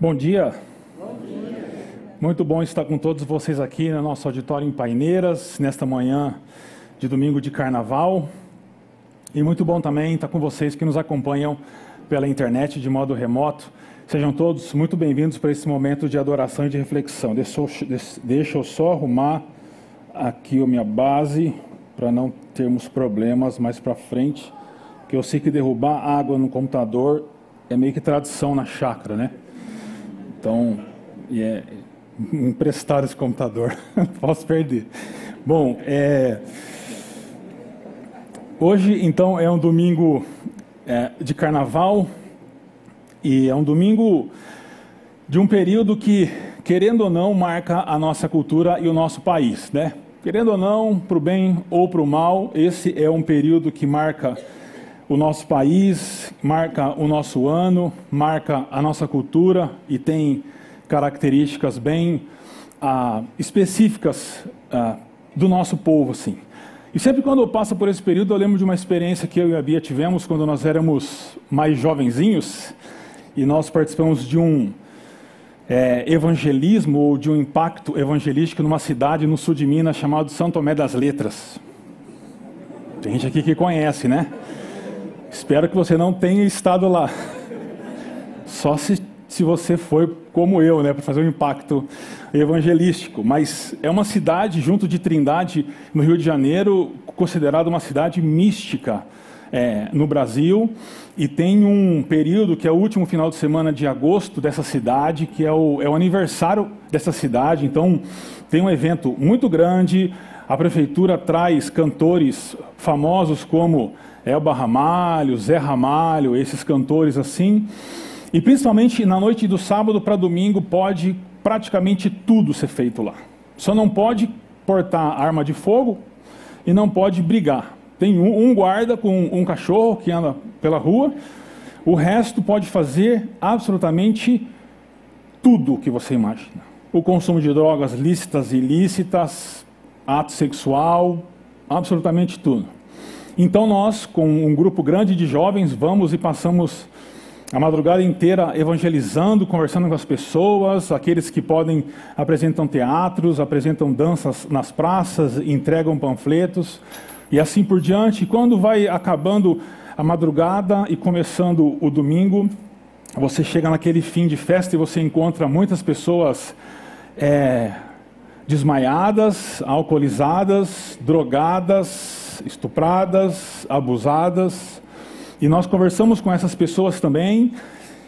Bom dia. Muito bom estar com todos vocês aqui no nosso auditório em Paineiras, nesta manhã de domingo de carnaval. E muito bom também estar com vocês que nos acompanham pela internet de modo remoto. Sejam todos muito bem-vindos para esse momento de adoração e de reflexão. Deixa eu, só arrumar aqui a minha base para não termos problemas mais para frente, que eu sei que derrubar água no computador é meio que tradição na chácara, né? Então, é emprestar esse computador, posso perder. Bom, é, hoje então é um domingo é, de carnaval e é um domingo de um período que, querendo ou não, marca a nossa cultura e o nosso país, né? Querendo ou não, para o bem ou para o mal, esse é um período que marca o nosso país, marca o nosso ano, marca a nossa cultura e tem características bem ah, específicas ah, do nosso povo, assim. E sempre quando eu passo por esse período, eu lembro de uma experiência que eu e a Bia tivemos quando nós éramos mais jovenzinhos e nós participamos de um é, evangelismo ou de um impacto evangelístico numa cidade no sul de Minas chamado São Tomé das Letras. Tem gente aqui que conhece, né? Espero que você não tenha estado lá. Só se, se você foi como eu, né, para fazer um impacto evangelístico. Mas é uma cidade, junto de Trindade, no Rio de Janeiro, considerada uma cidade mística é, no Brasil. E tem um período que é o último final de semana de agosto dessa cidade, que é o, é o aniversário dessa cidade. Então, tem um evento muito grande. A prefeitura traz cantores famosos como Elba Ramalho, Zé Ramalho, esses cantores assim. E principalmente na noite do sábado para domingo pode praticamente tudo ser feito lá. Só não pode portar arma de fogo e não pode brigar. Tem um, guarda com um cachorro que anda pela rua. O resto pode fazer absolutamente tudo o que você imagina. O consumo de drogas lícitas e ilícitas, ato sexual, absolutamente tudo. Então nós, com um grupo grande de jovens, vamos e passamos a madrugada inteira evangelizando, conversando com as pessoas, aqueles que podem apresentam teatros, apresentam danças nas praças, entregam panfletos e assim por diante. Quando vai acabando a madrugada e começando o domingo, você chega naquele fim de festa e você encontra muitas pessoas é, desmaiadas, alcoolizadas, drogadas, estupradas, abusadas. E nós conversamos com essas pessoas também.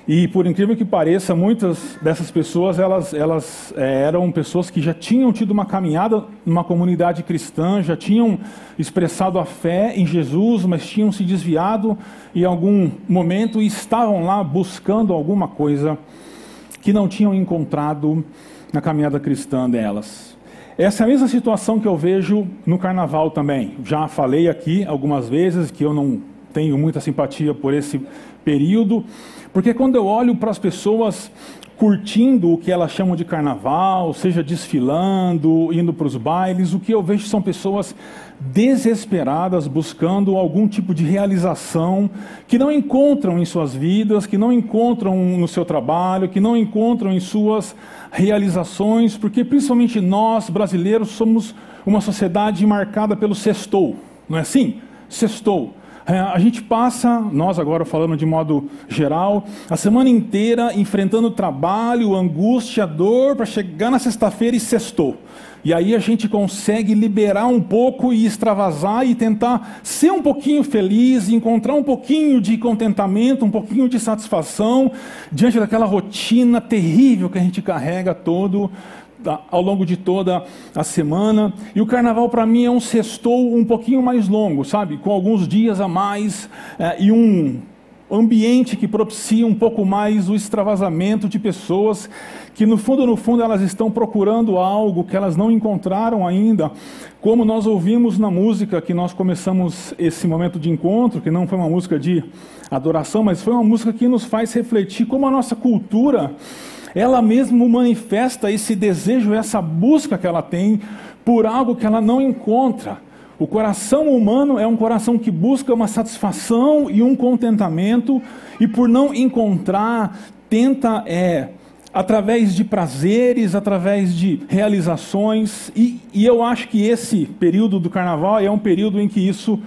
E por incrível que pareça, muitas dessas pessoas elas, elas é, eram pessoas que já tinham tido uma caminhada numa comunidade cristã, já tinham expressado a fé em Jesus, mas tinham se desviado em algum momento e estavam lá buscando alguma coisa que não tinham encontrado na caminhada cristã delas. Essa é a mesma situação que eu vejo no carnaval também. Já falei aqui algumas vezes que eu não tenho muita simpatia por esse período, porque quando eu olho para as pessoas curtindo o que elas chamam de carnaval, seja desfilando, indo para os bailes, o que eu vejo são pessoas desesperadas buscando algum tipo de realização que não encontram em suas vidas, que não encontram no seu trabalho, que não encontram em suas realizações, porque principalmente nós brasileiros somos uma sociedade marcada pelo sextou, não é assim? Sextou. É, a gente passa, nós agora falando de modo geral, a semana inteira enfrentando trabalho, angústia, dor, para chegar na sexta-feira e sextou. E aí a gente consegue liberar um pouco e extravasar e tentar ser um pouquinho feliz, encontrar um pouquinho de contentamento, um pouquinho de satisfação diante daquela rotina terrível que a gente carrega todo ao longo de toda a semana. E o carnaval para mim é um sextou um pouquinho mais longo, sabe? Com alguns dias a mais é, e um ambiente que propicia um pouco mais o extravasamento de pessoas que no fundo, no fundo, elas estão procurando algo que elas não encontraram ainda, como nós ouvimos na música que nós começamos esse momento de encontro, que não foi uma música de adoração, mas foi uma música que nos faz refletir como a nossa cultura ela mesmo manifesta esse desejo, essa busca que ela tem por algo que ela não encontra. O coração humano é um coração que busca uma satisfação e um contentamento, e por não encontrar, tenta é, através de prazeres, através de realizações, e, e eu acho que esse período do carnaval é um período em que isso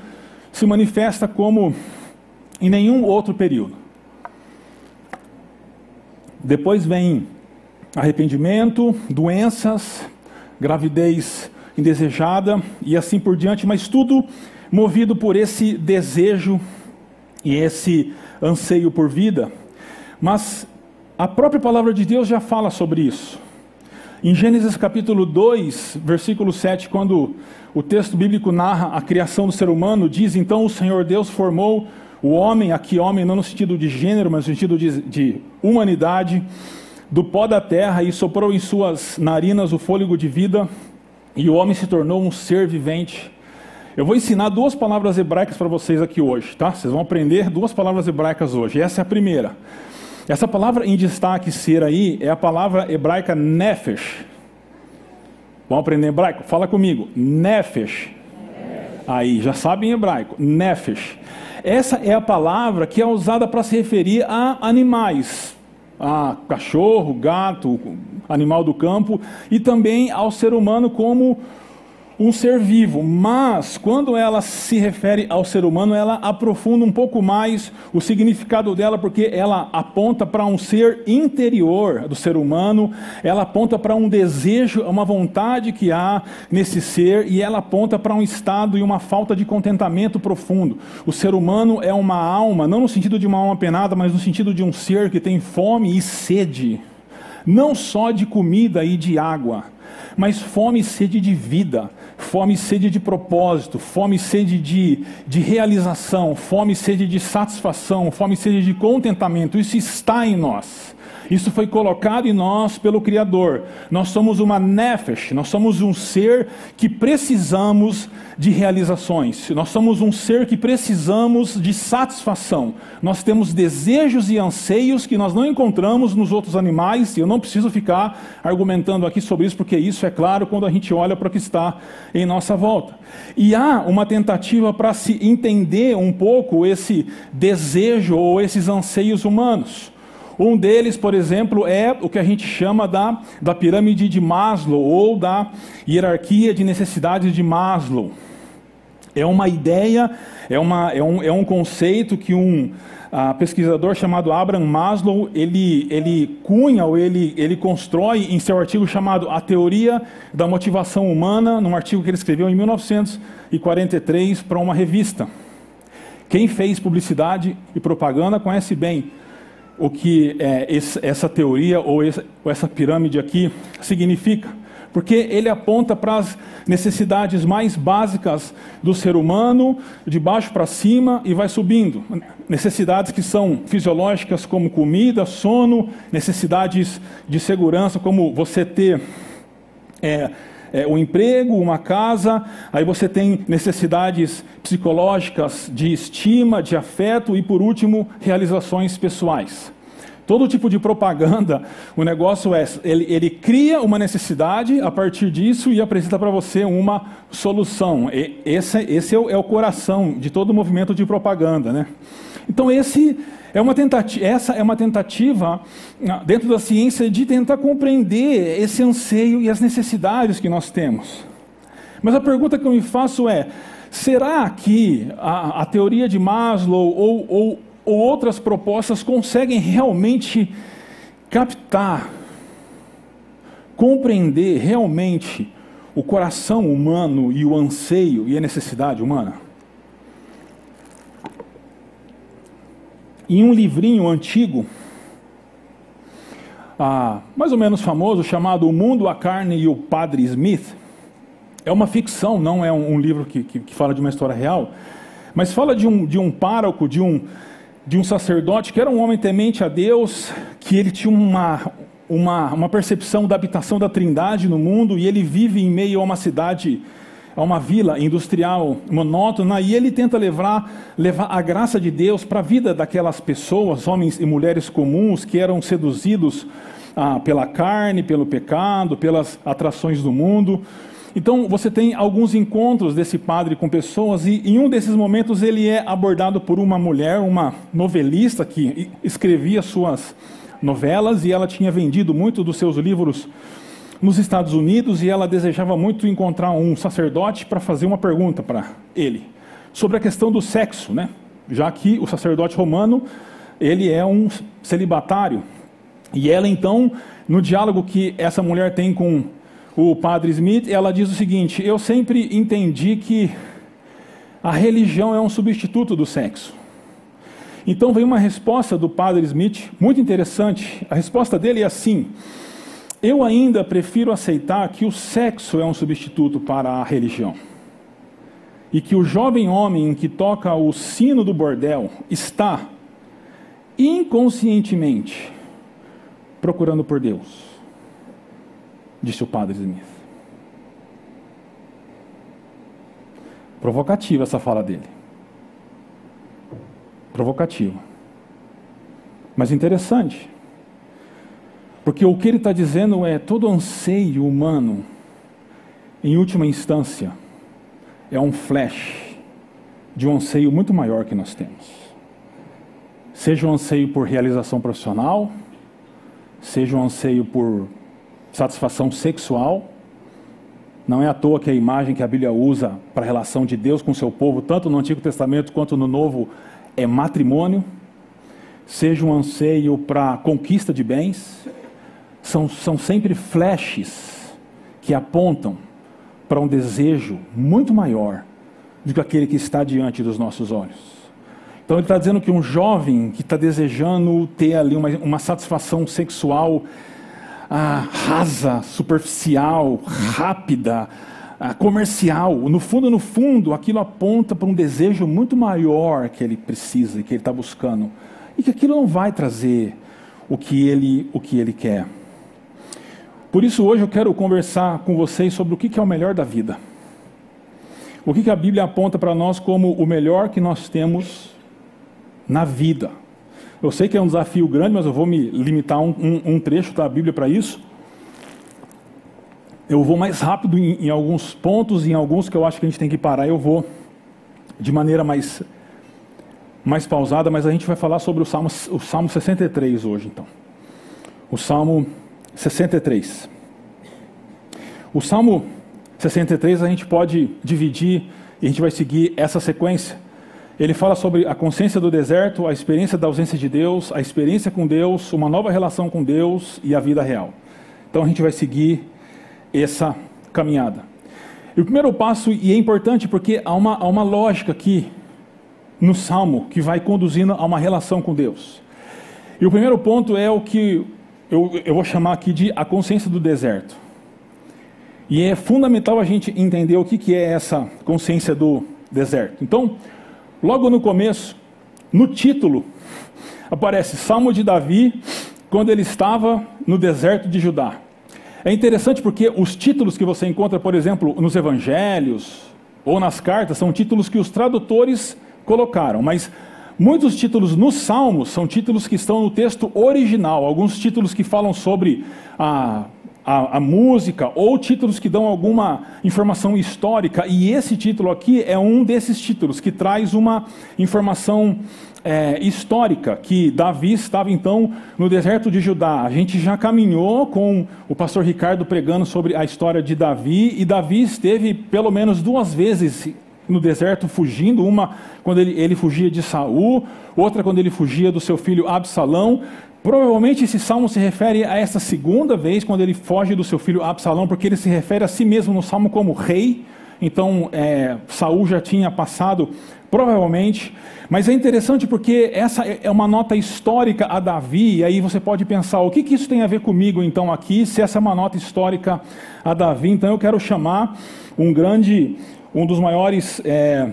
se manifesta como em nenhum outro período. Depois vem arrependimento, doenças, gravidez indesejada e assim por diante, mas tudo movido por esse desejo e esse anseio por vida. Mas a própria palavra de Deus já fala sobre isso. Em Gênesis capítulo 2, versículo 7, quando o texto bíblico narra a criação do ser humano, diz: Então o Senhor Deus formou o homem, aqui homem não no sentido de gênero, mas no sentido de, de humanidade, do pó da terra e soprou em suas narinas o fôlego de vida, e o homem se tornou um ser vivente. Eu vou ensinar duas palavras hebraicas para vocês aqui hoje, tá? Vocês vão aprender duas palavras hebraicas hoje. Essa é a primeira. Essa palavra em destaque ser aí é a palavra hebraica nefesh. Vamos aprender hebraico? Fala comigo. Nefesh. Aí, já sabem em hebraico. Nefesh. Essa é a palavra que é usada para se referir a animais, a cachorro, gato, animal do campo, e também ao ser humano como um ser vivo, mas quando ela se refere ao ser humano, ela aprofunda um pouco mais o significado dela, porque ela aponta para um ser interior do ser humano, ela aponta para um desejo, uma vontade que há nesse ser, e ela aponta para um estado e uma falta de contentamento profundo. O ser humano é uma alma, não no sentido de uma alma penada, mas no sentido de um ser que tem fome e sede, não só de comida e de água mas fome e sede de vida, fome e sede de propósito, fome e sede de, de realização, fome e sede de satisfação, fome e sede de contentamento. Isso está em nós. Isso foi colocado em nós pelo Criador. Nós somos uma nefesh, nós somos um ser que precisamos de realizações. Nós somos um ser que precisamos de satisfação. Nós temos desejos e anseios que nós não encontramos nos outros animais, e eu não preciso ficar argumentando aqui sobre isso, porque isso é claro quando a gente olha para o que está em nossa volta. E há uma tentativa para se entender um pouco esse desejo ou esses anseios humanos. Um deles, por exemplo, é o que a gente chama da, da pirâmide de Maslow ou da hierarquia de necessidades de Maslow. É uma ideia, é, uma, é, um, é um conceito que um uh, pesquisador chamado Abraham Maslow ele, ele cunha ou ele, ele constrói em seu artigo chamado A Teoria da Motivação Humana, num artigo que ele escreveu em 1943 para uma revista. Quem fez publicidade e propaganda conhece bem o que é, essa teoria ou essa pirâmide aqui significa. Porque ele aponta para as necessidades mais básicas do ser humano, de baixo para cima e vai subindo. Necessidades que são fisiológicas, como comida, sono, necessidades de segurança, como você ter é, é, um emprego, uma casa, aí você tem necessidades psicológicas de estima, de afeto e, por último, realizações pessoais. Todo tipo de propaganda, o negócio é, ele, ele cria uma necessidade a partir disso e apresenta para você uma solução. E, esse esse é, o, é o coração de todo movimento de propaganda. Né? Então, esse é uma tentativa, essa é uma tentativa ah, dentro da ciência de tentar compreender esse anseio e as necessidades que nós temos. Mas a pergunta que eu me faço é: será que a, a teoria de Maslow ou, ou ou outras propostas conseguem realmente captar, compreender realmente o coração humano e o anseio e a necessidade humana? Em um livrinho antigo, ah, mais ou menos famoso, chamado O Mundo, a Carne e o Padre Smith, é uma ficção, não é um, um livro que, que, que, fala de uma história real, mas fala de um, de um pároco, de um, de um sacerdote que era um homem temente a Deus, que ele tinha uma, uma, uma percepção da habitação da trindade no mundo e ele vive em meio a uma cidade, a uma vila industrial monótona e ele tenta levar, levar a graça de Deus para a vida daquelas pessoas, homens e mulheres comuns que eram seduzidos ah, pela carne, pelo pecado, pelas atrações do mundo. Então você tem alguns encontros desse padre com pessoas e em um desses momentos ele é abordado por uma mulher, uma novelista que escrevia suas novelas e ela tinha vendido muito dos seus livros nos Estados Unidos e ela desejava muito encontrar um sacerdote para fazer uma pergunta para ele sobre a questão do sexo, né? Já que o sacerdote romano ele é um celibatário e ela então no diálogo que essa mulher tem com o padre Smith, ela diz o seguinte: eu sempre entendi que a religião é um substituto do sexo. Então vem uma resposta do padre Smith, muito interessante. A resposta dele é assim: Eu ainda prefiro aceitar que o sexo é um substituto para a religião. E que o jovem homem que toca o sino do bordel está inconscientemente procurando por Deus, disse o padre Smith. Provocativa essa fala dele. Provocativa. Mas interessante. Porque o que ele está dizendo é todo anseio humano, em última instância, é um flash de um anseio muito maior que nós temos. Seja um anseio por realização profissional, seja um anseio por satisfação sexual, não é à toa que a imagem que a Bíblia usa para a relação de Deus com o seu povo, tanto no Antigo Testamento quanto no Novo, é matrimônio, seja um anseio para conquista de bens, são, são sempre flashes que apontam para um desejo muito maior do que aquele que está diante dos nossos olhos. Então ele está dizendo que um jovem que está desejando ter ali uma, uma satisfação sexual ah, rasa, superficial, rápida, ah, comercial. No fundo, no fundo, aquilo aponta para um desejo muito maior que ele precisa, que ele está buscando, e que aquilo não vai trazer o que ele, o que ele quer. Por isso, hoje eu quero conversar com vocês sobre o que é o melhor da vida. O que a Bíblia aponta para nós como o melhor que nós temos na vida. Eu sei que é um desafio grande, mas eu vou me limitar a um, um, um trecho da Bíblia para isso. Eu vou mais rápido em, em, alguns pontos, em alguns que eu acho que a gente tem que parar, eu vou de maneira mais, mais pausada, mas a gente vai falar sobre o Salmo, o Salmo 63 hoje, então. O Salmo 63. O Salmo 63 a gente pode dividir e a gente vai seguir essa sequência ele fala sobre a consciência do deserto, a experiência da ausência de Deus, a experiência com Deus, uma nova relação com Deus e a vida real. Então a gente vai seguir essa caminhada. E o primeiro passo, e é importante porque há uma, há uma lógica aqui no Salmo que vai conduzindo a uma relação com Deus. E o primeiro ponto é o que eu, eu vou chamar aqui de a consciência do deserto. E é fundamental a gente entender o que, que é essa consciência do deserto. Então, Logo no começo, no título, aparece Salmo de Davi, quando ele estava no deserto de Judá. É interessante porque os títulos que você encontra, por exemplo, nos evangelhos ou nas cartas, são títulos que os tradutores colocaram, mas muitos títulos nos Salmos são títulos que estão no texto original, alguns títulos que falam sobre a a, a, música ou títulos que dão alguma informação histórica, e esse título aqui é um desses títulos que traz uma informação é, histórica, que Davi estava então no deserto de Judá. A gente já caminhou com o pastor Ricardo pregando sobre a história de Davi, e Davi esteve pelo menos duas vezes no deserto fugindo, uma quando ele, ele fugia de Saul, outra quando ele fugia do seu filho Absalão. Provavelmente esse salmo se refere a essa segunda vez, quando ele foge do seu filho Absalão, porque ele se refere a si mesmo no salmo como rei. Então, é, Saul já tinha passado, provavelmente. Mas é interessante porque essa é uma nota histórica a Davi, e aí você pode pensar, o que, que isso tem a ver comigo então aqui, se essa é uma nota histórica a Davi? Então eu quero chamar um grande, um dos maiores. É,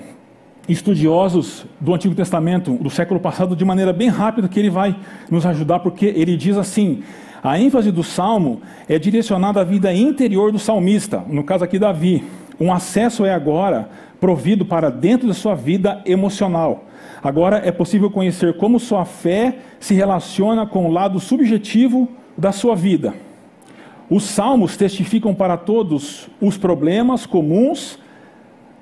estudiosos do Antigo Testamento do século passado de maneira bem rápida que ele vai nos ajudar, porque ele diz assim: a ênfase do salmo é direcionada à vida interior do salmista, no caso aqui Davi. Um acesso é agora provido para dentro da sua vida emocional. Agora é possível conhecer como sua fé se relaciona com o lado subjetivo da sua vida. Os salmos testificam para todos os problemas comuns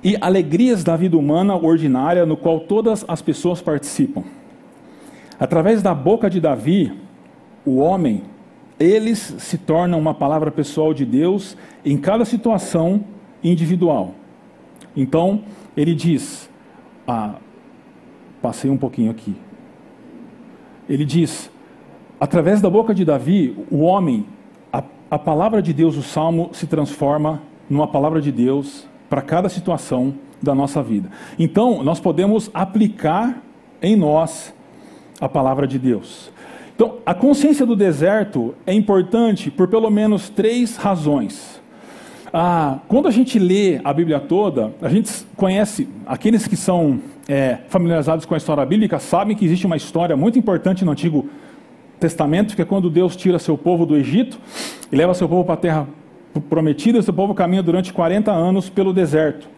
e alegrias da vida humana ordinária, no qual todas as pessoas participam. Através da boca de Davi, o homem, eles se tornam uma palavra pessoal de Deus em cada situação individual. Então, ele diz, ah, passei um pouquinho aqui. Ele diz, através da boca de Davi, o homem, a, a palavra de Deus, o salmo, se transforma numa palavra de Deus para cada situação da nossa vida. Então, nós podemos aplicar em nós a palavra de Deus. Então, a consciência do deserto é importante por pelo menos três razões. Ah, quando a gente lê a Bíblia toda, a gente conhece, aqueles que são é, familiarizados com a história bíblica sabem que existe uma história muito importante no Antigo Testamento, que é quando Deus tira seu povo do Egito e leva seu povo para a terra prometida, seu povo caminha durante 40 anos pelo deserto.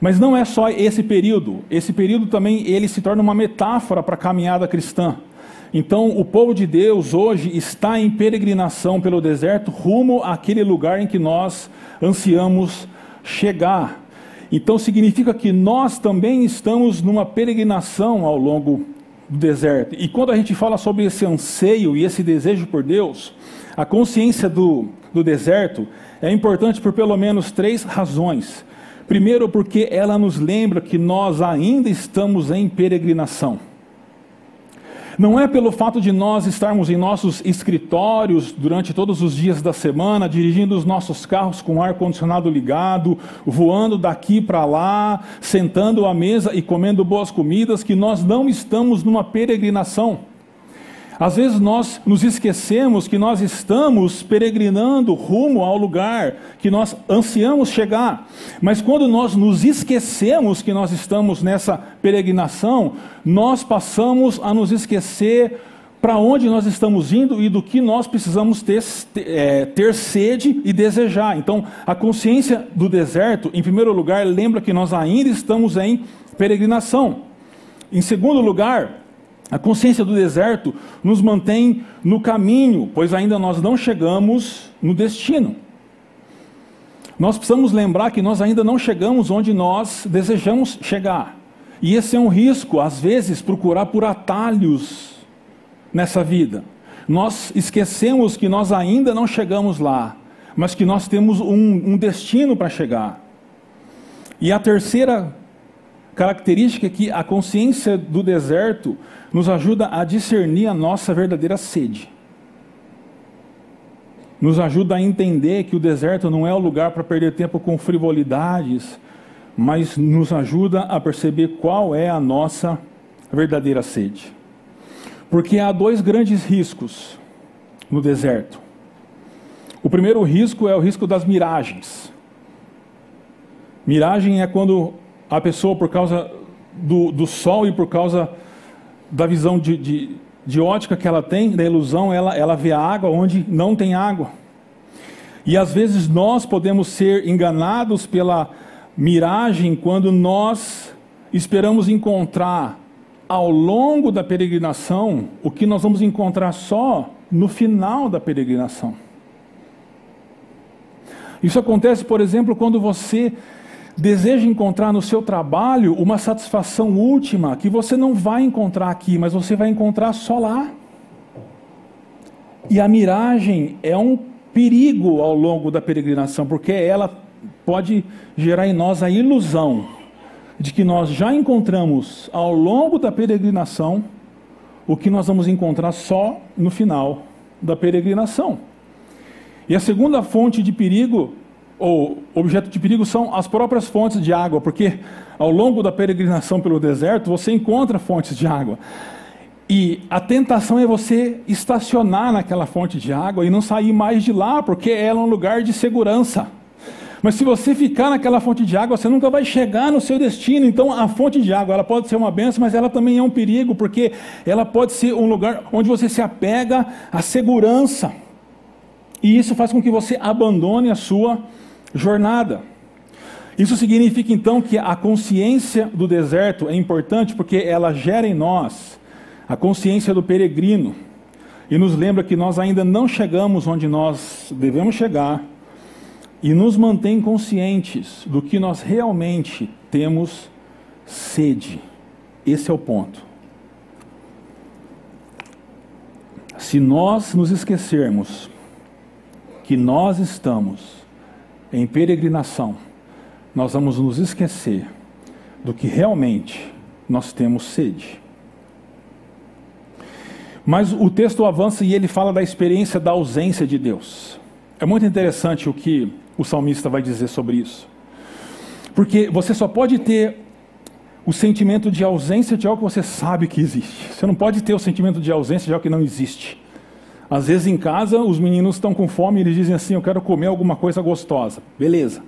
Mas não é só esse período. Esse período também ele se torna uma metáfora para a caminhada cristã. Então, o povo de Deus hoje está em peregrinação pelo deserto rumo àquele lugar em que nós ansiamos chegar. Então, significa que nós também estamos numa peregrinação ao longo do deserto. E quando a gente fala sobre esse anseio e esse desejo por Deus, a consciência do, do deserto é importante por pelo menos três razões. Primeiro, porque ela nos lembra que nós ainda estamos em peregrinação. Não é pelo fato de nós estarmos em nossos escritórios durante todos os dias da semana, dirigindo os nossos carros com o ar-condicionado ligado, voando daqui para lá, sentando à mesa e comendo boas comidas, que nós não estamos numa peregrinação. Às vezes nós nos esquecemos que nós estamos peregrinando rumo ao lugar que nós ansiamos chegar. Mas quando nós nos esquecemos que nós estamos nessa peregrinação, nós passamos a nos esquecer para onde nós estamos indo e do que nós precisamos ter, é, ter sede e desejar. Então, a consciência do deserto, em primeiro lugar, lembra que nós ainda estamos em peregrinação. Em segundo lugar, a consciência do deserto nos mantém no caminho, pois ainda nós não chegamos no destino. Nós precisamos lembrar que nós ainda não chegamos onde nós desejamos chegar. E esse é um risco, às vezes, procurar por atalhos nessa vida. Nós esquecemos que nós ainda não chegamos lá, mas que nós temos um, um destino para chegar. E a terceira característica é que a consciência do deserto nos ajuda a discernir a nossa verdadeira sede. Nos ajuda a entender que o deserto não é o lugar para perder tempo com frivolidades, mas nos ajuda a perceber qual é a nossa verdadeira sede. Porque há dois grandes riscos no deserto. O primeiro risco é o risco das miragens. Miragem é quando a pessoa, por causa do, do sol e por causa da visão de, de, de, ótica que ela tem, da ilusão, ela, ela vê a água onde não tem água. E às vezes nós podemos ser enganados pela miragem quando nós esperamos encontrar ao longo da peregrinação o que nós vamos encontrar só no final da peregrinação. Isso acontece, por exemplo, quando você deseja encontrar no seu trabalho uma satisfação última que você não vai encontrar aqui, mas você vai encontrar só lá. E a miragem é um perigo ao longo da peregrinação, porque ela pode gerar em nós a ilusão de que nós já encontramos ao longo da peregrinação o que nós vamos encontrar só no final da peregrinação. E a segunda fonte de perigo ou objeto de perigo são as próprias fontes de água, porque ao longo da peregrinação pelo deserto você encontra fontes de água. E a tentação é você estacionar naquela fonte de água e não sair mais de lá, porque ela é um lugar de segurança. Mas se você ficar naquela fonte de água, você nunca vai chegar no seu destino. Então, a fonte de água, ela pode ser uma benção, mas ela também é um perigo, porque ela pode ser um lugar onde você se apega à segurança. E isso faz com que você abandone a sua jornada. Isso significa então que a consciência do deserto é importante porque ela gera em nós a consciência do peregrino e nos lembra que nós ainda não chegamos onde nós devemos chegar e nos mantém conscientes do que nós realmente temos sede. Esse é o ponto. se nós nos esquecermos que nós estamos em peregrinação, nós vamos nos esquecer do que realmente nós temos sede. Mas o texto avança e ele fala da experiência da ausência de Deus. É muito interessante o que o salmista vai dizer sobre isso. Porque você só pode ter o sentimento de ausência de algo que você sabe que existe. Você não pode ter o sentimento de ausência de algo que não existe. Às vezes em casa, os meninos estão com fome e eles dizem assim: Eu quero comer alguma coisa gostosa. Beleza.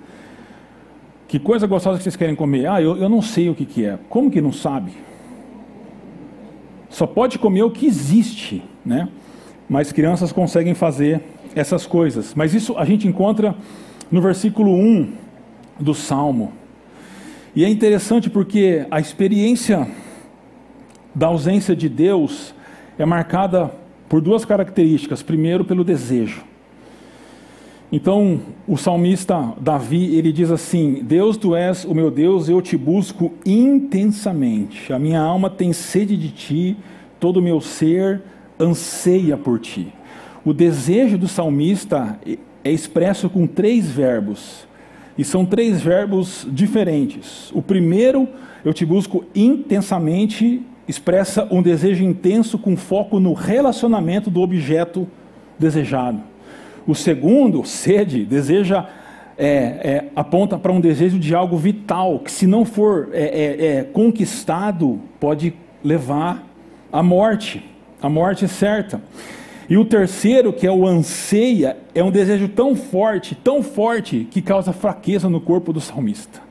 Que coisa gostosa que vocês querem comer? Ah, eu, eu não sei o que, que é. Como que não sabe? Só pode comer o que existe, né? Mas crianças conseguem fazer essas coisas. Mas isso a gente encontra no versículo 1 do Salmo. E é interessante porque a experiência da ausência de Deus é marcada por duas características. Primeiro, pelo desejo. Então, o salmista Davi, ele diz assim: Deus, tu és o meu Deus, eu te busco intensamente. A minha alma tem sede de ti, todo o meu ser anseia por ti. O desejo do salmista é expresso com três verbos. E são três verbos diferentes. O primeiro, eu te busco intensamente, expressa um desejo intenso com foco no relacionamento do objeto desejado. O segundo, sede, deseja é, é, aponta para um desejo de algo vital, que se não for é, é, é, conquistado, pode levar à morte. A morte certa. E o terceiro, que é o anseia, é um desejo tão forte, tão forte, que causa fraqueza no corpo do salmista.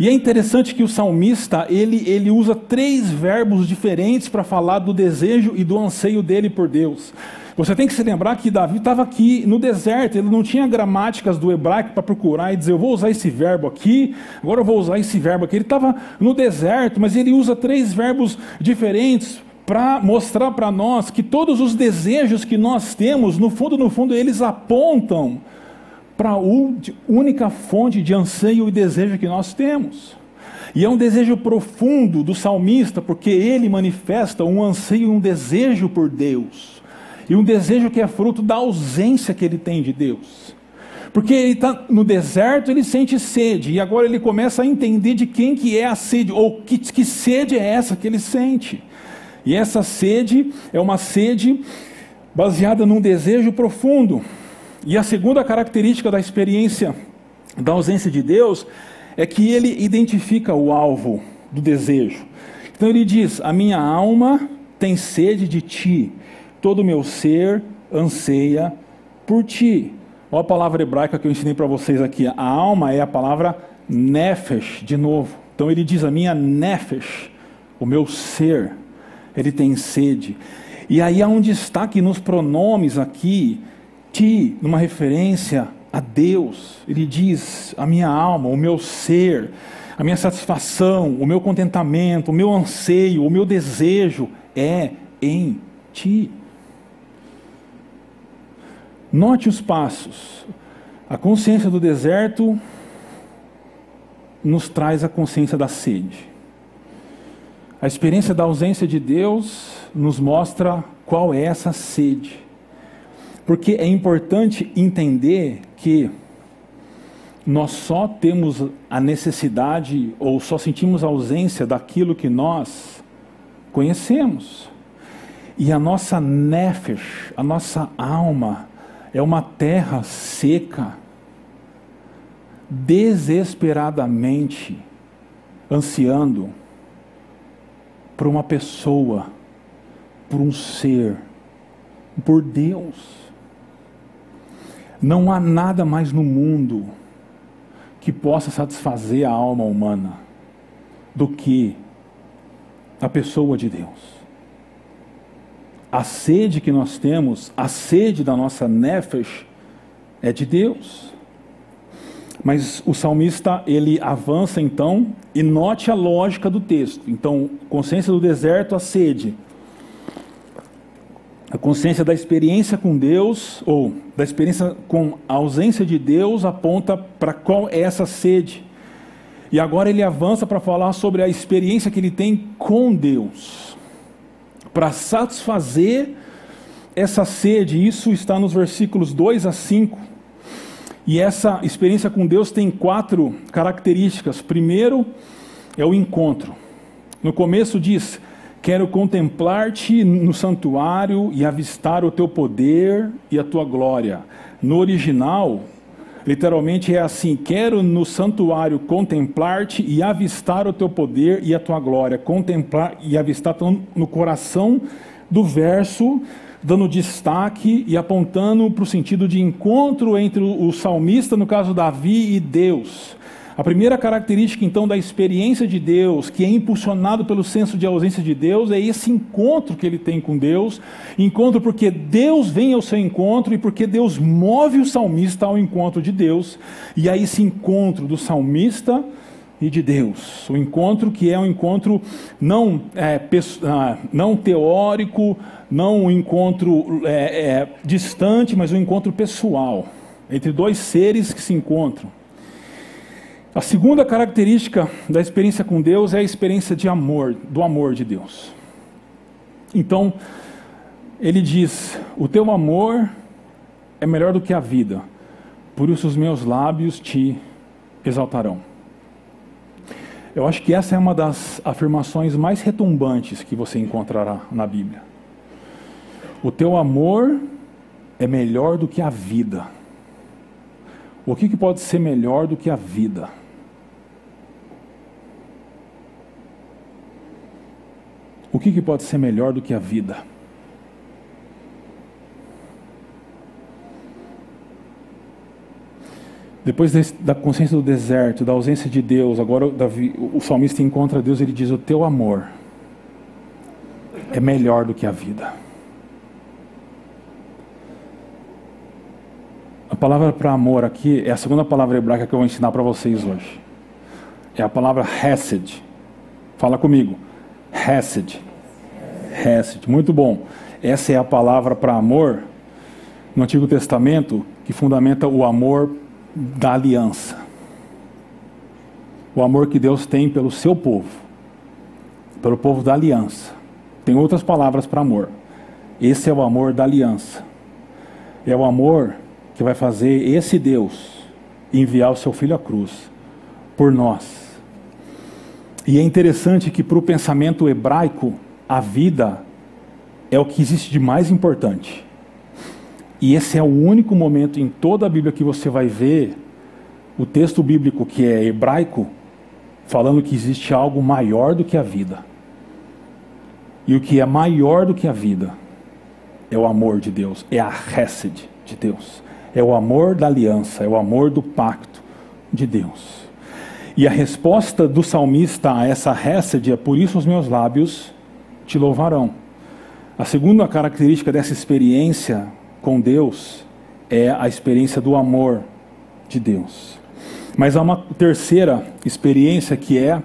E é interessante que o salmista, ele, ele usa três verbos diferentes para falar do desejo e do anseio dele por Deus. Você tem que se lembrar que Davi estava aqui no deserto, ele não tinha gramáticas do hebraico para procurar e dizer, eu vou usar esse verbo aqui, agora eu vou usar esse verbo aqui. Ele estava no deserto, mas ele usa três verbos diferentes para mostrar para nós que todos os desejos que nós temos, no fundo, no fundo, eles apontam para a única fonte de anseio e desejo que nós temos. E é um desejo profundo do salmista, porque ele manifesta um anseio e um desejo por Deus. E um desejo que é fruto da ausência que ele tem de Deus. Porque ele está no deserto, ele sente sede, e agora ele começa a entender de quem que é a sede, ou que, que sede é essa que ele sente. E essa sede é uma sede baseada num desejo profundo. E a segunda característica da experiência da ausência de Deus é que ele identifica o alvo do desejo. Então ele diz: A minha alma tem sede de ti, todo o meu ser anseia por ti. Olha a palavra hebraica que eu ensinei para vocês aqui. A alma é a palavra nefesh, de novo. Então ele diz: A minha nefesh, o meu ser ele tem sede. E aí há um destaque nos pronomes aqui, ti, numa referência a Deus. Ele diz: a minha alma, o meu ser, a minha satisfação, o meu contentamento, o meu anseio, o meu desejo é em ti. Note os passos. A consciência do deserto nos traz a consciência da sede. A experiência da ausência de Deus nos mostra qual é essa sede. Porque é importante entender que nós só temos a necessidade ou só sentimos a ausência daquilo que nós conhecemos. E a nossa nefesh, a nossa alma, é uma terra seca, desesperadamente ansiando por uma pessoa, por um ser, por Deus. Não há nada mais no mundo que possa satisfazer a alma humana do que a pessoa de Deus. A sede que nós temos, a sede da nossa nefesh, é de Deus. Mas o salmista, ele avança então e note a lógica do texto. Então, consciência do deserto, a sede. A consciência da experiência com Deus, ou da experiência com a ausência de Deus, aponta para qual é essa sede. E agora ele avança para falar sobre a experiência que ele tem com Deus. Para satisfazer essa sede, isso está nos versículos 2 a 5. E essa experiência com Deus tem quatro características. Primeiro é o encontro. No começo diz: Quero contemplar-te no santuário e avistar o teu poder e a tua glória. No original, literalmente é assim: Quero no santuário contemplar-te e avistar o teu poder e a tua glória. Contemplar e avistar estão no coração do verso, dando destaque e apontando para o sentido de encontro entre o salmista, no caso Davi, e Deus. A primeira característica, então, da experiência de Deus, que é impulsionado pelo senso de ausência de Deus, é esse encontro que ele tem com Deus. Encontro porque Deus vem ao seu encontro e porque Deus move o salmista ao encontro de Deus. E aí, esse encontro do salmista e de Deus. O encontro que é um encontro não, é, ah, não teórico, não um encontro é, é, distante, mas um encontro pessoal entre dois seres que se encontram. A segunda característica da experiência com Deus é a experiência de amor, do amor de Deus. Então, ele diz: O teu amor é melhor do que a vida, por isso os meus lábios te exaltarão. Eu acho que essa é uma das afirmações mais retumbantes que você encontrará na Bíblia. O teu amor é melhor do que a vida. O que, que pode ser melhor do que a vida? O que, que pode ser melhor do que a vida? Depois da consciência do deserto, da ausência de Deus, agora Davi, o salmista encontra Deus e ele diz: O teu amor é melhor do que a vida. A palavra para amor aqui é a segunda palavra hebraica que eu vou ensinar para vocês hoje. É a palavra hesed. Fala comigo. Hesed. Hesed. Muito bom. Essa é a palavra para amor no Antigo Testamento que fundamenta o amor da aliança. O amor que Deus tem pelo seu povo, pelo povo da aliança. Tem outras palavras para amor. Esse é o amor da aliança. É o amor que vai fazer esse Deus enviar o seu filho à cruz por nós e é interessante que para o pensamento hebraico, a vida é o que existe de mais importante. E esse é o único momento em toda a Bíblia que você vai ver o texto bíblico que é hebraico falando que existe algo maior do que a vida. E o que é maior do que a vida é o amor de Deus, é a Hesed de Deus, é o amor da aliança, é o amor do pacto de Deus. E a resposta do salmista a essa récede é: Por isso os meus lábios te louvarão. A segunda característica dessa experiência com Deus é a experiência do amor de Deus. Mas há uma terceira experiência que é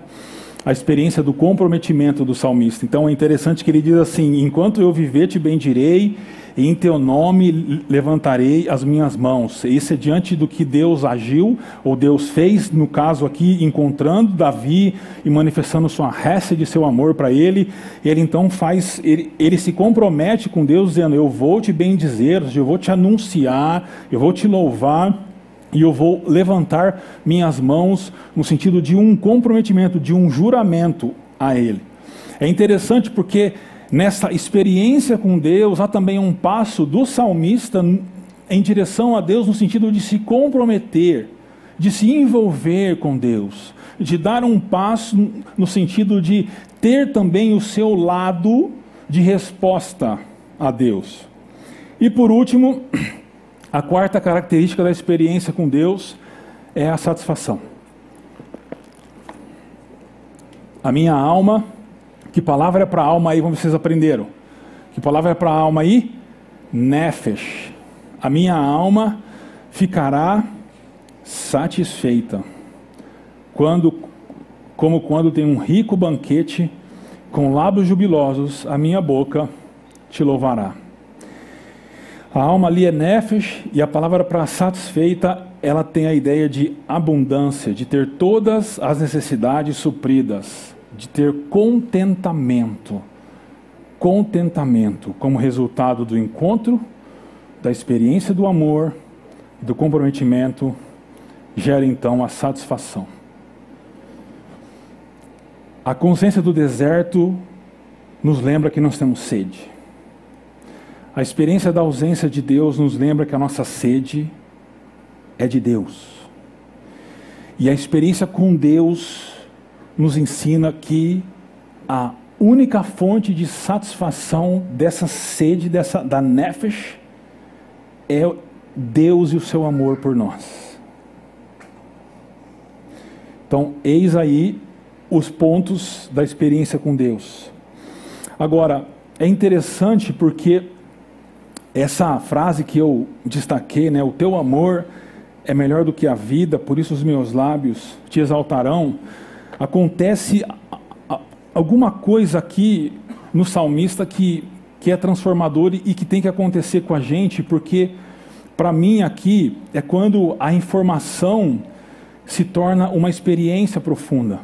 a experiência do comprometimento do salmista. Então é interessante que ele diz assim: Enquanto eu viver, te bendirei em teu nome levantarei as minhas mãos. Isso é diante do que Deus agiu, ou Deus fez, no caso aqui, encontrando Davi e manifestando sua resta de seu amor para ele. Ele então faz, ele, ele se compromete com Deus, dizendo: Eu vou te bendizer, eu vou te anunciar, eu vou te louvar e eu vou levantar minhas mãos no sentido de um comprometimento, de um juramento a Ele. É interessante porque nessa experiência com Deus, há também um passo do salmista em direção a Deus no sentido de se comprometer, de se envolver com Deus, de dar um passo no sentido de ter também o seu lado de resposta a Deus. E por último, a quarta característica da experiência com Deus é a satisfação. A minha alma que palavra é para alma aí, como vocês aprenderam? Que palavra é para alma aí? Nefesh. A minha alma ficará satisfeita. Quando, como quando tem um rico banquete, com lábios jubilosos, a minha boca te louvará. A alma ali é nefesh e a palavra para satisfeita, ela tem a ideia de abundância, de ter todas as necessidades supridas de ter contentamento. contentamento como resultado do encontro, da experiência do amor, do comprometimento, gera então a satisfação. A consciência do deserto nos lembra que nós temos sede. A experiência da ausência de Deus nos lembra que a nossa sede é de Deus. E a experiência com Deus nos ensina que a única fonte de satisfação dessa sede, dessa, da nefesh, é Deus e o seu amor por nós. Então, eis aí os pontos da experiência com Deus. Agora, é interessante porque essa frase que eu destaquei, né, o teu amor é melhor do que a vida, por isso os meus lábios te exaltarão. Acontece alguma coisa aqui no salmista que, que é transformador e que tem que acontecer com a gente, porque para mim aqui é quando a informação se torna uma experiência profunda.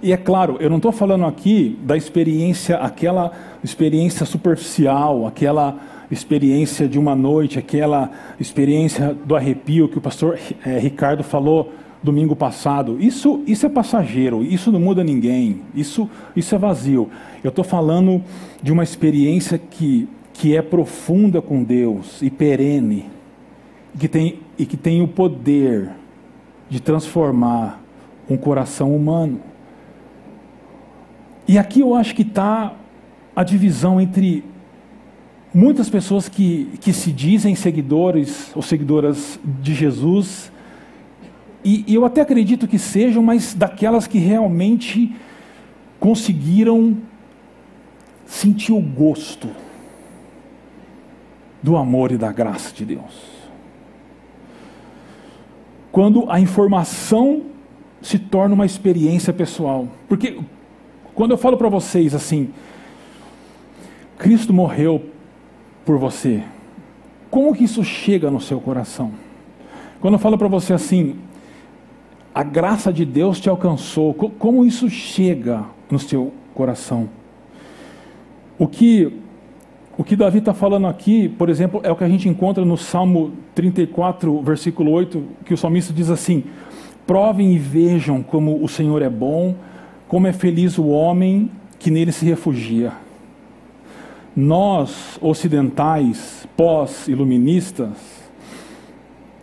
E é claro, eu não estou falando aqui da experiência, aquela experiência superficial, aquela experiência de uma noite, aquela experiência do arrepio que o pastor é, Ricardo falou domingo passado. Isso, isso é passageiro, isso não muda ninguém, isso, isso é vazio. Eu estou falando de uma experiência que, que é profunda com Deus e perene, que tem, e que tem o poder de transformar um coração humano. E aqui eu acho que está a divisão entre muitas pessoas que, que se dizem seguidores ou seguidoras de Jesus, e, e eu até acredito que sejam, mas daquelas que realmente conseguiram sentir o gosto do amor e da graça de Deus. Quando a informação se torna uma experiência pessoal. Porque quando eu falo para vocês assim, Cristo morreu por você, como que isso chega no seu coração? Quando eu falo para você assim, a graça de Deus te alcançou, como isso chega no seu coração? O que o que Davi está falando aqui, por exemplo, é o que a gente encontra no Salmo 34, versículo 8, que o salmista diz assim: Provem e vejam como o Senhor é bom, como é feliz o homem que nele se refugia. Nós, ocidentais, pós-iluministas,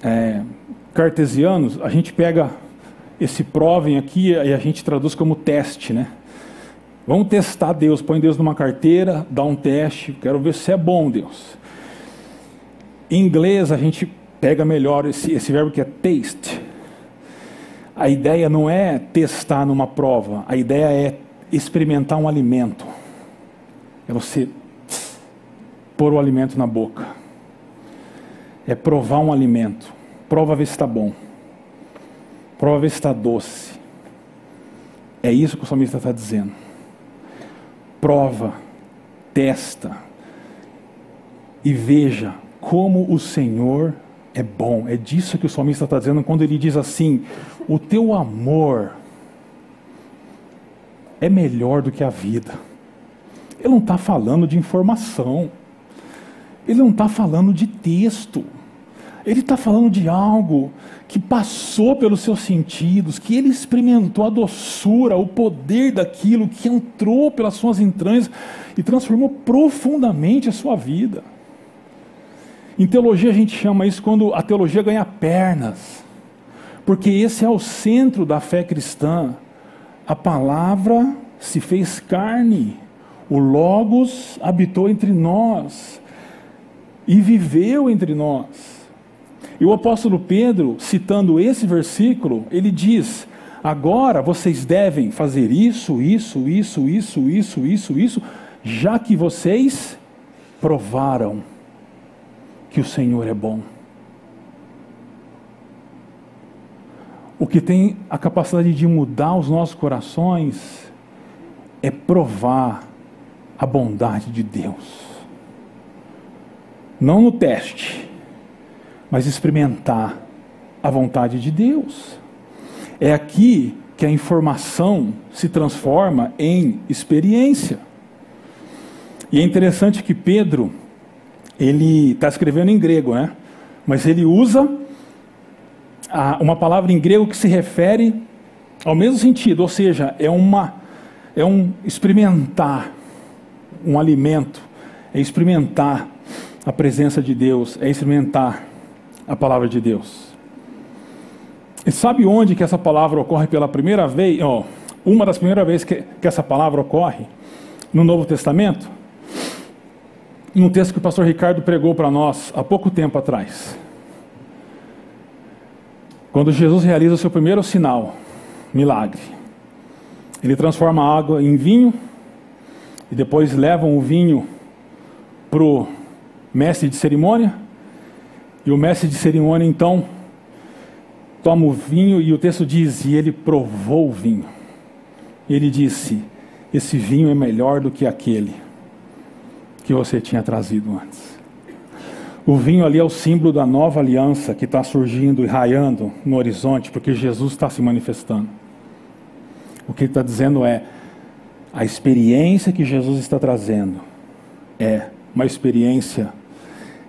é, cartesianos, a gente pega esse provem aqui e a gente traduz como teste, né? Vamos testar Deus, põe Deus numa carteira, dá um teste, quero ver se é bom Deus. Em inglês a gente pega melhor esse, esse verbo que é taste. A ideia não é testar numa prova, a ideia é experimentar um alimento. É você pôr o alimento na boca. É provar um alimento. Prova ver se está bom. Prova ver se está doce. É isso que o salmista está dizendo. Prova, testa e veja como o Senhor é bom. É disso que o salmista está dizendo quando ele diz assim: O teu amor é melhor do que a vida. Ele não está falando de informação. Ele não está falando de texto. Ele está falando de algo que passou pelos seus sentidos, que ele experimentou a doçura, o poder daquilo, que entrou pelas suas entranhas e transformou profundamente a sua vida. Em teologia a gente chama isso quando a teologia ganha pernas, porque esse é o centro da fé cristã. A palavra se fez carne, o Logos habitou entre nós e viveu entre nós. E o apóstolo Pedro, citando esse versículo, ele diz: Agora vocês devem fazer isso, isso, isso, isso, isso, isso, isso, já que vocês provaram que o Senhor é bom. O que tem a capacidade de mudar os nossos corações é provar a bondade de Deus não no teste, mas experimentar a vontade de Deus. É aqui que a informação se transforma em experiência. E é interessante que Pedro, ele está escrevendo em grego, né? Mas ele usa a, uma palavra em grego que se refere ao mesmo sentido, ou seja, é uma é um experimentar um alimento, é experimentar a presença de Deus, é experimentar a palavra de Deus. E sabe onde que essa palavra ocorre pela primeira vez? Oh, uma das primeiras vezes que, que essa palavra ocorre no Novo Testamento? Num texto que o pastor Ricardo pregou para nós há pouco tempo atrás. Quando Jesus realiza o seu primeiro sinal, milagre. Ele transforma a água em vinho e depois levam o vinho para o mestre de cerimônia. E o mestre de cerimônia então toma o vinho e o texto diz: e ele provou o vinho. Ele disse: esse vinho é melhor do que aquele que você tinha trazido antes. O vinho ali é o símbolo da nova aliança que está surgindo e raiando no horizonte, porque Jesus está se manifestando. O que ele está dizendo é: a experiência que Jesus está trazendo é uma experiência,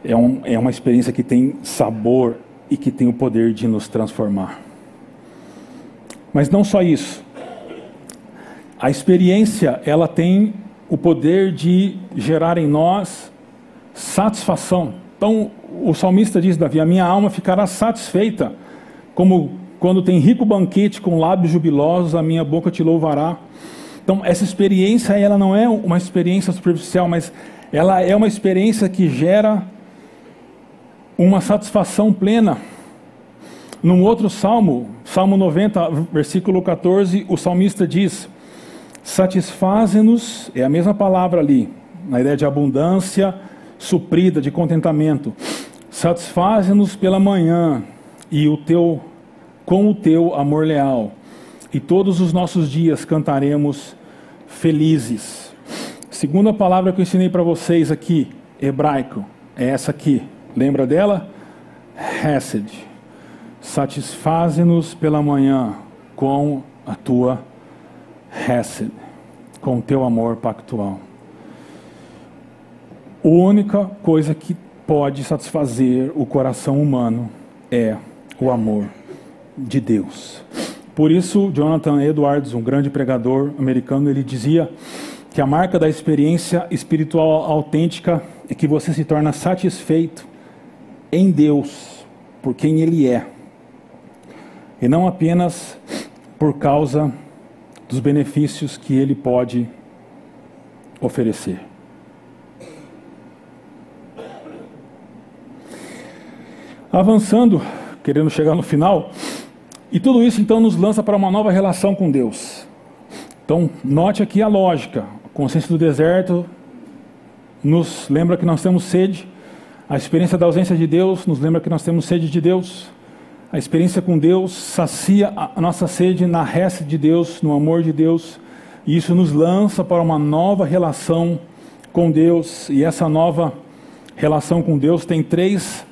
é, um, é uma experiência que tem sabor e que tem o poder de nos transformar. Mas não só isso. A experiência, ela tem o poder de gerar em nós satisfação. Então, o salmista diz, Davi, a minha alma ficará satisfeita, como quando tem rico banquete com lábios jubilosos, a minha boca te louvará. Então, essa experiência, ela não é uma experiência superficial, mas ela é uma experiência que gera uma satisfação plena. Num outro salmo, Salmo 90, versículo 14, o salmista diz: Satisfaze-nos, é a mesma palavra ali, na ideia de abundância suprida, de contentamento. Satisfaze-nos pela manhã e o teu com o teu amor leal, e todos os nossos dias cantaremos felizes. Segunda palavra que eu ensinei para vocês aqui, hebraico, é essa aqui. Lembra dela? Hesed. Satisfaze-nos pela manhã com a tua Hesed, com o teu amor pactual. A única coisa que pode satisfazer o coração humano é o amor de Deus. Por isso, Jonathan Edwards, um grande pregador americano, ele dizia que a marca da experiência espiritual autêntica é que você se torna satisfeito em Deus, por quem Ele é, e não apenas por causa dos benefícios que Ele pode oferecer. Avançando, querendo chegar no final, e tudo isso então nos lança para uma nova relação com Deus. Então, note aqui a lógica. A consciência do deserto nos lembra que nós temos sede. A experiência da ausência de Deus nos lembra que nós temos sede de Deus. A experiência com Deus sacia a nossa sede na resta de Deus, no amor de Deus. E isso nos lança para uma nova relação com Deus. E essa nova relação com Deus tem três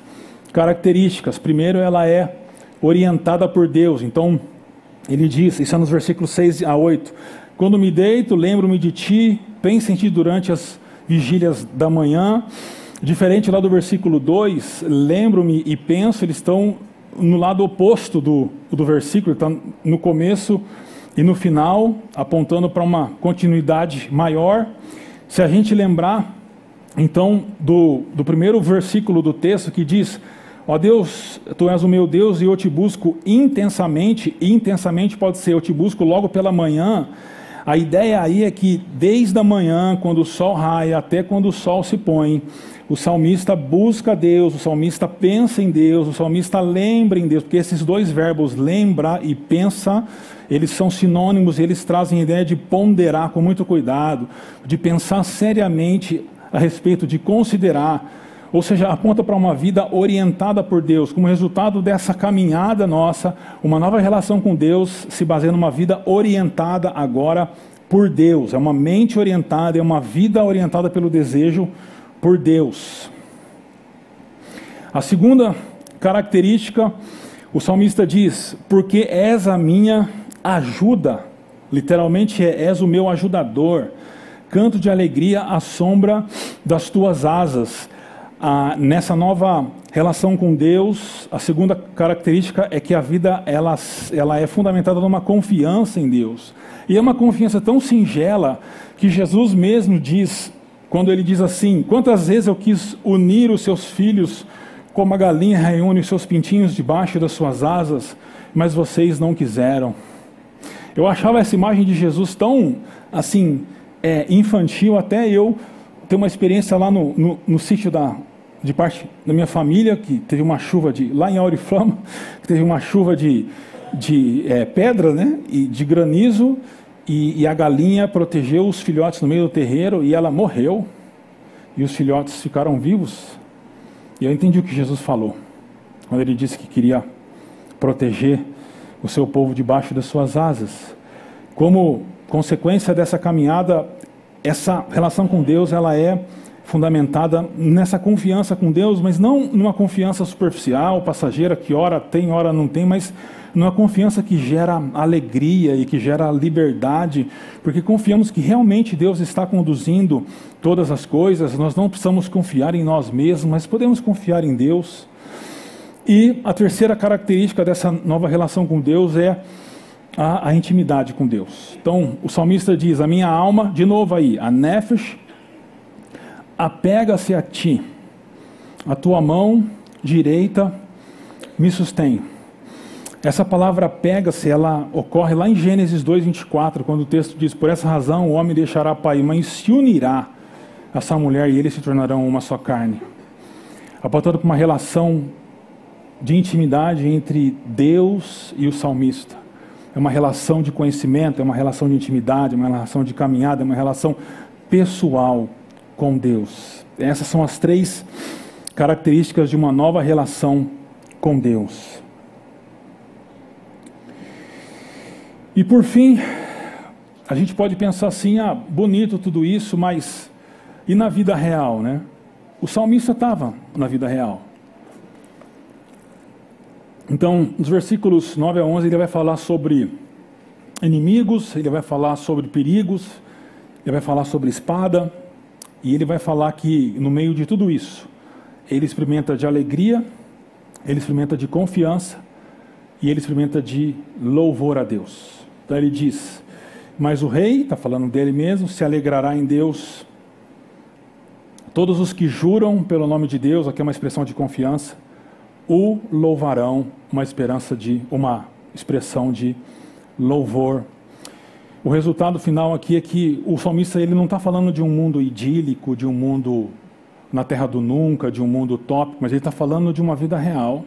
características. Primeiro, ela é orientada por Deus. Então, ele diz, isso é nos versículos 6 a 8: Quando me deito, lembro-me de ti, penso em ti durante as vigílias da manhã. Diferente lá do versículo 2, lembro-me e penso, eles estão no lado oposto do, do versículo, está no começo e no final, apontando para uma continuidade maior. Se a gente lembrar, então, do, do primeiro versículo do texto que diz: Ó Deus, tu és o meu Deus e eu te busco intensamente. Intensamente pode ser, eu te busco logo pela manhã. A ideia aí é que desde a manhã, quando o sol raia, até quando o sol se põe, o salmista busca Deus, o salmista pensa em Deus, o salmista lembra em Deus, porque esses dois verbos, lembra e pensa, eles são sinônimos, eles trazem a ideia de ponderar com muito cuidado, de pensar seriamente a respeito, de considerar. Ou seja, aponta para uma vida orientada por Deus, como resultado dessa caminhada nossa, uma nova relação com Deus se baseia numa vida orientada agora por Deus, é uma mente orientada, é uma vida orientada pelo desejo por Deus. A segunda característica, o salmista diz: Porque és a minha ajuda, literalmente é, és o meu ajudador. canto de alegria à sombra das tuas asas. Ah, nessa nova relação com Deus, a segunda característica é que a vida ela, ela é fundamentada numa confiança em Deus. E é uma confiança tão singela que Jesus mesmo diz, quando ele diz assim: Quantas vezes eu quis unir os seus filhos como a galinha reúne os seus pintinhos debaixo das suas asas, mas vocês não quiseram. Eu achava essa imagem de Jesus tão assim é, infantil, até eu ter uma experiência lá no, no, no sítio da, de parte da minha família, que teve uma chuva de. lá em Auriflama, que teve uma chuva de, de é, pedra né, e de granizo, e, e, a galinha protegeu os filhotes no meio do terreiro e ela morreu, e os filhotes ficaram vivos. E eu entendi o que Jesus falou, quando ele disse que queria proteger o seu povo debaixo das suas asas. Como consequência dessa caminhada, essa relação com Deus ela é fundamentada nessa confiança com Deus, mas não numa confiança superficial, passageira, que ora tem, ora não tem, mas numa confiança que gera alegria e que gera liberdade, porque confiamos que realmente Deus está conduzindo todas as coisas, nós não precisamos confiar em nós mesmos, mas podemos confiar em Deus. E a terceira característica dessa nova relação com Deus é a, a intimidade com Deus. Então, o salmista diz: A minha alma, de novo aí, a nefesh, apega-se a ti, a tua mão direita me sustém. Essa palavra pega-se, ela ocorre lá em Gênesis 2:24, quando o texto diz: "Por essa razão o homem deixará pai e mãe se unirá a essa mulher e eles se tornarão uma só carne." Apontando para uma relação de intimidade entre Deus e o salmista. É uma relação de conhecimento, é uma relação de intimidade, é uma relação de caminhada, é uma relação pessoal com Deus. Essas são as três características de uma nova relação com Deus. E por fim, a gente pode pensar assim: ah, bonito tudo isso, mas e na vida real, né? O salmista estava na vida real. Então, nos versículos 9 a 11, ele vai falar sobre inimigos, ele vai falar sobre perigos, ele vai falar sobre espada, e ele vai falar que no meio de tudo isso, ele experimenta de alegria, ele experimenta de confiança e ele experimenta de louvor a Deus. Então ele diz: Mas o rei, está falando dele mesmo, se alegrará em Deus. Todos os que juram pelo nome de Deus, aqui é uma expressão de confiança, o louvarão, uma esperança de uma expressão de louvor o resultado final aqui é que o salmista ele não está falando de um mundo idílico, de um mundo na terra do nunca, de um mundo utópico, mas ele está falando de uma vida real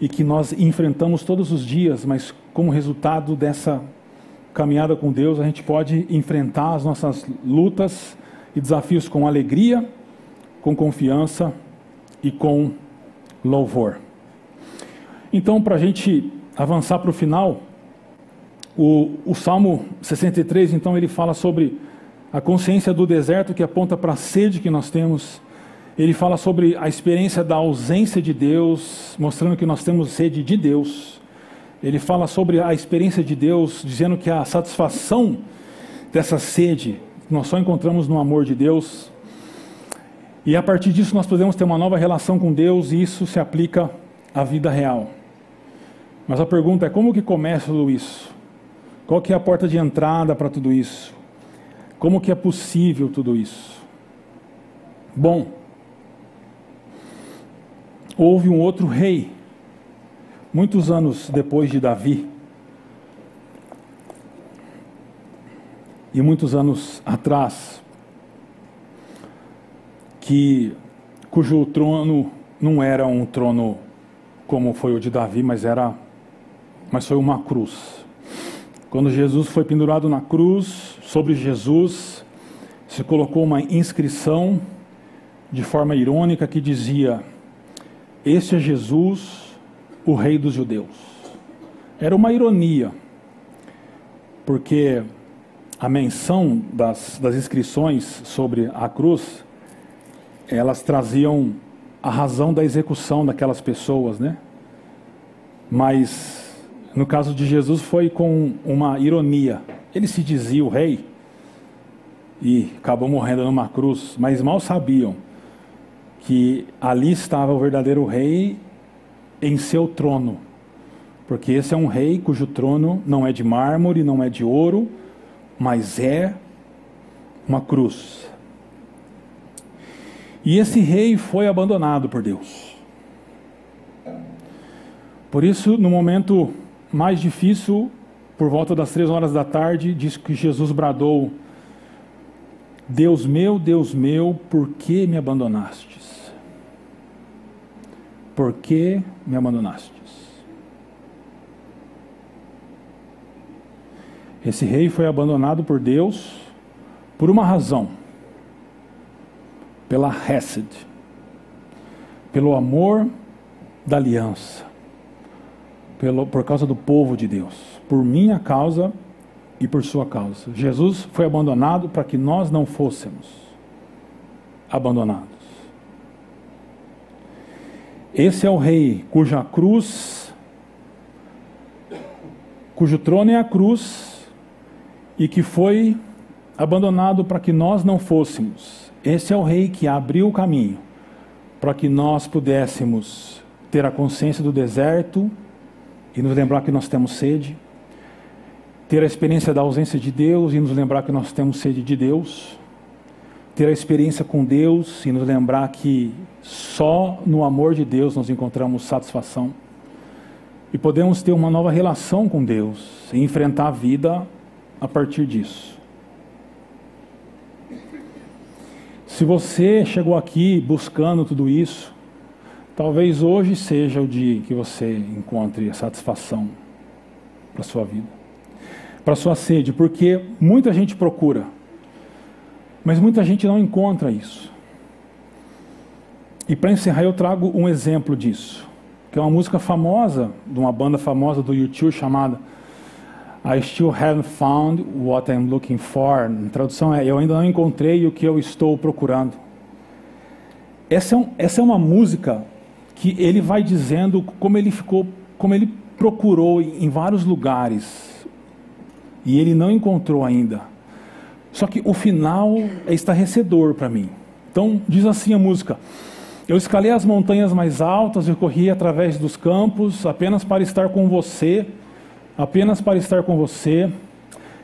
e que nós enfrentamos todos os dias, mas como resultado dessa caminhada com Deus, a gente pode enfrentar as nossas lutas e desafios com alegria, com confiança e com louvor. Então, para a gente avançar para o final, o, o Salmo 63, então, ele fala sobre a consciência do deserto que aponta para a sede que nós temos. Ele fala sobre a experiência da ausência de Deus, mostrando que nós temos sede de Deus. Ele fala sobre a experiência de Deus, dizendo que a satisfação dessa sede nós só encontramos no amor de Deus. E a partir disso nós podemos ter uma nova relação com Deus e isso se aplica à vida real. Mas a pergunta é como que começa tudo isso? Qual que é a porta de entrada para tudo isso? Como que é possível tudo isso? Bom, houve um outro rei, muitos anos depois de Davi, e muitos anos atrás, que cujo trono não era um trono como foi o de Davi, mas era mas foi uma cruz. Quando Jesus foi pendurado na cruz, sobre Jesus se colocou uma inscrição de forma irônica que dizia: Este é Jesus, o Rei dos Judeus. Era uma ironia, porque a menção das, das inscrições sobre a cruz, elas traziam a razão da execução daquelas pessoas, né? Mas no caso de Jesus foi com uma ironia. Ele se dizia o rei, e acabou morrendo numa cruz, mas mal sabiam que ali estava o verdadeiro rei em seu trono. Porque esse é um rei cujo trono não é de mármore, não é de ouro, mas é uma cruz. E esse rei foi abandonado por Deus. Por isso, no momento mais difícil, por volta das três horas da tarde, diz que Jesus bradou: Deus meu, Deus meu, por que me abandonastes? Por que me abandonastes? Esse rei foi abandonado por Deus por uma razão: pela Hesed, pelo amor da aliança, pelo, por causa do povo de Deus, por minha causa e por sua causa. Jesus foi abandonado para que nós não fôssemos abandonados. Esse é o rei cuja cruz, cujo trono é a cruz e que foi abandonado para que nós não fôssemos. Esse é o rei que abriu o caminho para que nós pudéssemos ter a consciência do deserto e nos lembrar que nós temos sede, ter a experiência da ausência de Deus e nos lembrar que nós temos sede de Deus, ter a experiência com Deus e nos lembrar que só no amor de Deus nós encontramos satisfação e podemos ter uma nova relação com Deus e enfrentar a vida a partir disso. Se você chegou aqui buscando tudo isso, Talvez hoje seja o dia que você encontre a satisfação para sua vida, para sua sede, porque muita gente procura, mas muita gente não encontra isso. E para encerrar, eu trago um exemplo disso, que é uma música famosa, de uma banda famosa do YouTube chamada I Still Haven't Found What I'm Looking For. A tradução é Eu ainda não encontrei o que eu estou procurando. Essa é, um, essa é uma música que ele vai dizendo como ele ficou, como ele procurou em vários lugares e ele não encontrou ainda. Só que o final é estarrecedor para mim. Então diz assim a música: Eu escalei as montanhas mais altas, eu corri através dos campos apenas para estar com você, apenas para estar com você.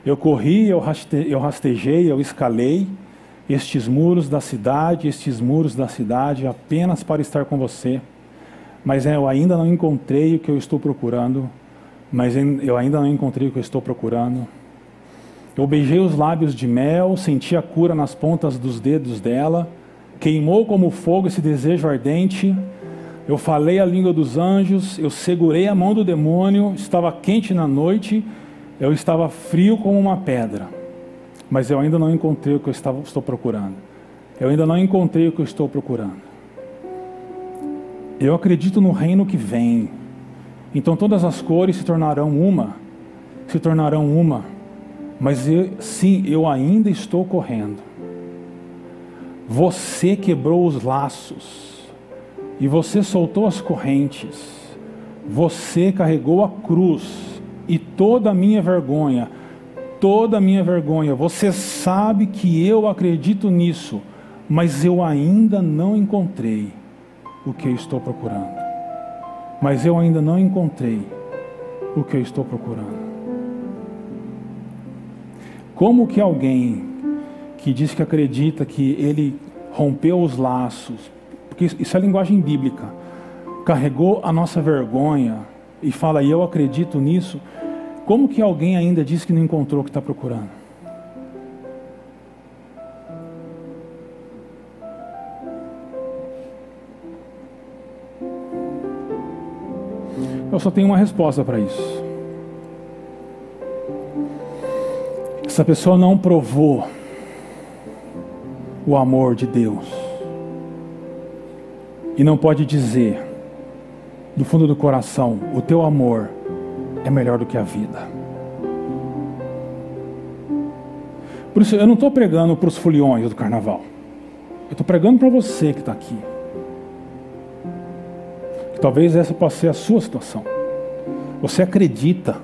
Eu corri, eu, raste, eu rastejei, eu escalei estes muros da cidade, estes muros da cidade apenas para estar com você mas eu ainda não encontrei o que eu estou procurando, mas eu ainda não encontrei o que eu estou procurando. Eu beijei os lábios de mel, senti a cura nas pontas dos dedos dela, queimou como fogo esse desejo ardente. Eu falei a língua dos anjos, eu segurei a mão do demônio, estava quente na noite, eu estava frio como uma pedra, mas eu ainda não encontrei o que eu estava, estou procurando. Eu ainda não encontrei o que eu estou procurando. Eu acredito no reino que vem. Então todas as cores se tornarão uma, se tornarão uma. Mas eu, sim, eu ainda estou correndo. Você quebrou os laços e você soltou as correntes. Você carregou a cruz e toda a minha vergonha, toda a minha vergonha. Você sabe que eu acredito nisso, mas eu ainda não encontrei o que estou procurando. Mas eu ainda não encontrei o que eu estou procurando. Como que alguém que diz que acredita que ele rompeu os laços, porque isso é linguagem bíblica, carregou a nossa vergonha e fala, e eu acredito nisso, como que alguém ainda diz que não encontrou o que está procurando? Eu só tenho uma resposta para isso. Essa pessoa não provou o amor de Deus. E não pode dizer, do fundo do coração, o teu amor é melhor do que a vida. Por isso, eu não estou pregando para os foliões do carnaval. Eu estou pregando para você que está aqui. Talvez essa possa ser a sua situação. Você acredita,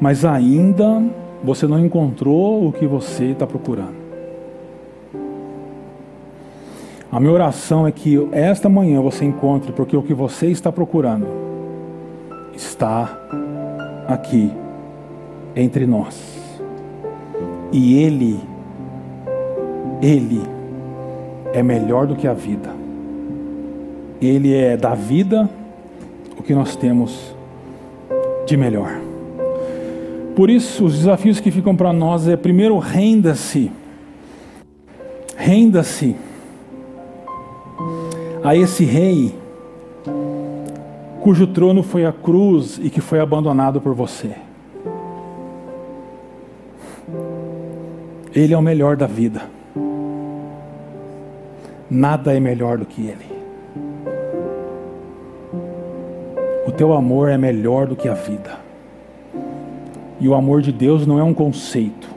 mas ainda você não encontrou o que você está procurando. A minha oração é que esta manhã você encontre, porque o que você está procurando está aqui entre nós. E Ele, Ele é melhor do que a vida. Ele é da vida o que nós temos de melhor. Por isso, os desafios que ficam para nós é: primeiro, renda-se. Renda-se a esse rei cujo trono foi a cruz e que foi abandonado por você. Ele é o melhor da vida. Nada é melhor do que Ele. Teu amor é melhor do que a vida. E o amor de Deus não é um conceito,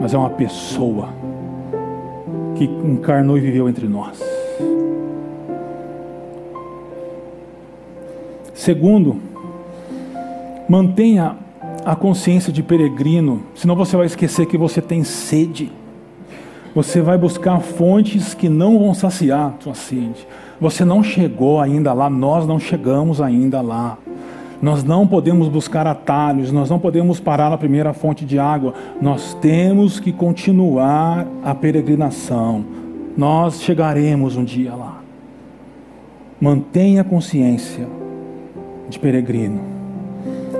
mas é uma pessoa que encarnou e viveu entre nós. Segundo, mantenha a consciência de peregrino, senão você vai esquecer que você tem sede. Você vai buscar fontes que não vão saciar sua sede. Você não chegou ainda lá, nós não chegamos ainda lá. Nós não podemos buscar atalhos, nós não podemos parar na primeira fonte de água. Nós temos que continuar a peregrinação. Nós chegaremos um dia lá. Mantenha a consciência de peregrino.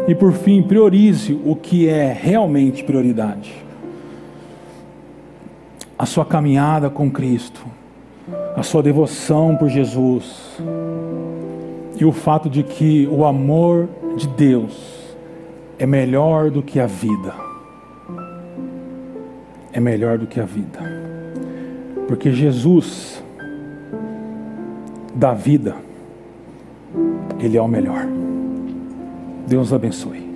E por fim, priorize o que é realmente prioridade. A sua caminhada com Cristo, a sua devoção por Jesus e o fato de que o amor de Deus é melhor do que a vida. É melhor do que a vida. Porque Jesus dá vida ele é o melhor. Deus abençoe.